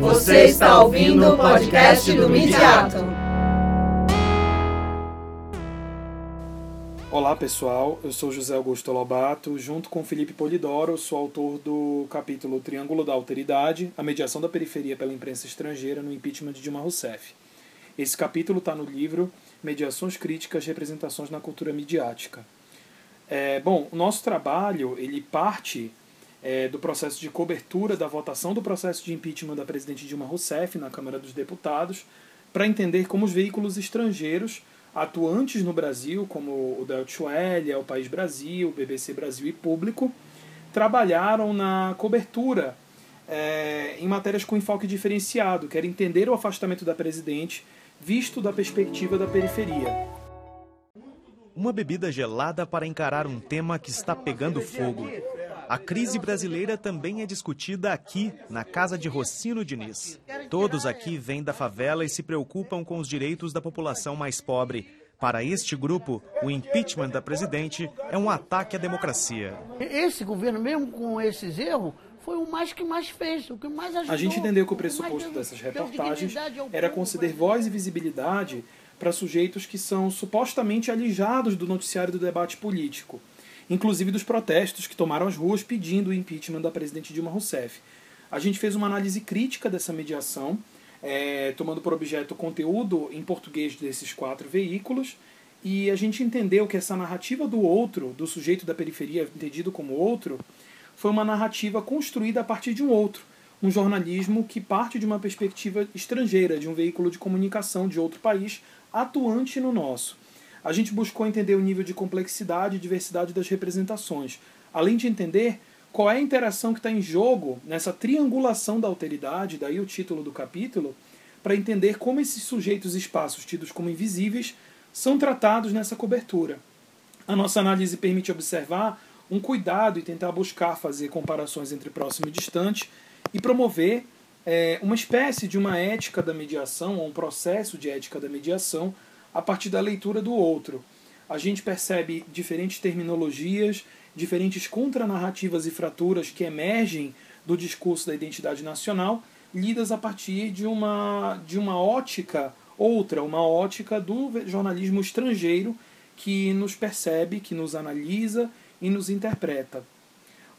Você está ouvindo o podcast do Midiato. Olá pessoal, eu sou José Augusto Lobato, junto com Felipe Polidoro, sou autor do capítulo Triângulo da Alteridade, a mediação da periferia pela imprensa estrangeira no impeachment de Dilma Rousseff. Esse capítulo está no livro Mediações Críticas, Representações na Cultura Midiática. É, bom, o nosso trabalho ele parte é, do processo de cobertura da votação do processo de impeachment da presidente Dilma Rousseff na Câmara dos Deputados, para entender como os veículos estrangeiros atuantes no Brasil, como o Deutsche Welle, o País Brasil, o BBC Brasil e Público, trabalharam na cobertura é, em matérias com enfoque diferenciado, que era entender o afastamento da presidente visto da perspectiva da periferia. Uma bebida gelada para encarar um tema que está pegando fogo. A crise brasileira também é discutida aqui, na casa de Rocino Diniz. Todos aqui vêm da favela e se preocupam com os direitos da população mais pobre. Para este grupo, o impeachment da presidente é um ataque à democracia. Esse governo, mesmo com esses erros, foi o mais que mais fez, o que mais ajudou. A gente entendeu que o pressuposto dessas reportagens era conceder voz e visibilidade para sujeitos que são supostamente alijados do noticiário do debate político inclusive dos protestos que tomaram as ruas pedindo o impeachment da presidente Dilma Rousseff. A gente fez uma análise crítica dessa mediação, é, tomando por objeto o conteúdo em português desses quatro veículos, e a gente entendeu que essa narrativa do outro, do sujeito da periferia entendido como outro, foi uma narrativa construída a partir de um outro, um jornalismo que parte de uma perspectiva estrangeira, de um veículo de comunicação de outro país atuante no nosso a gente buscou entender o nível de complexidade e diversidade das representações, além de entender qual é a interação que está em jogo nessa triangulação da alteridade, daí o título do capítulo, para entender como esses sujeitos espaços tidos como invisíveis são tratados nessa cobertura. A nossa análise permite observar um cuidado e tentar buscar fazer comparações entre próximo e distante e promover é, uma espécie de uma ética da mediação, ou um processo de ética da mediação, a partir da leitura do outro. A gente percebe diferentes terminologias, diferentes contranarrativas e fraturas que emergem do discurso da identidade nacional, lidas a partir de uma, de uma ótica outra, uma ótica do jornalismo estrangeiro que nos percebe, que nos analisa e nos interpreta.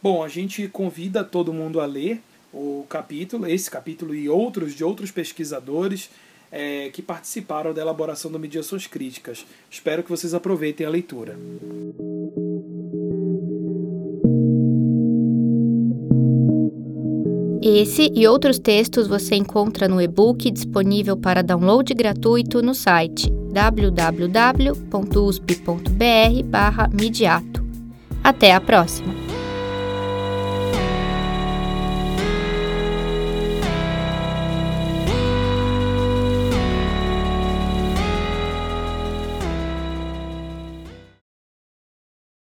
Bom, a gente convida todo mundo a ler o capítulo, esse capítulo e outros de outros pesquisadores é, que participaram da elaboração do Mediações Críticas. Espero que vocês aproveitem a leitura. Esse e outros textos você encontra no e-book disponível para download gratuito no site www.usp.br/mediato. Até a próxima!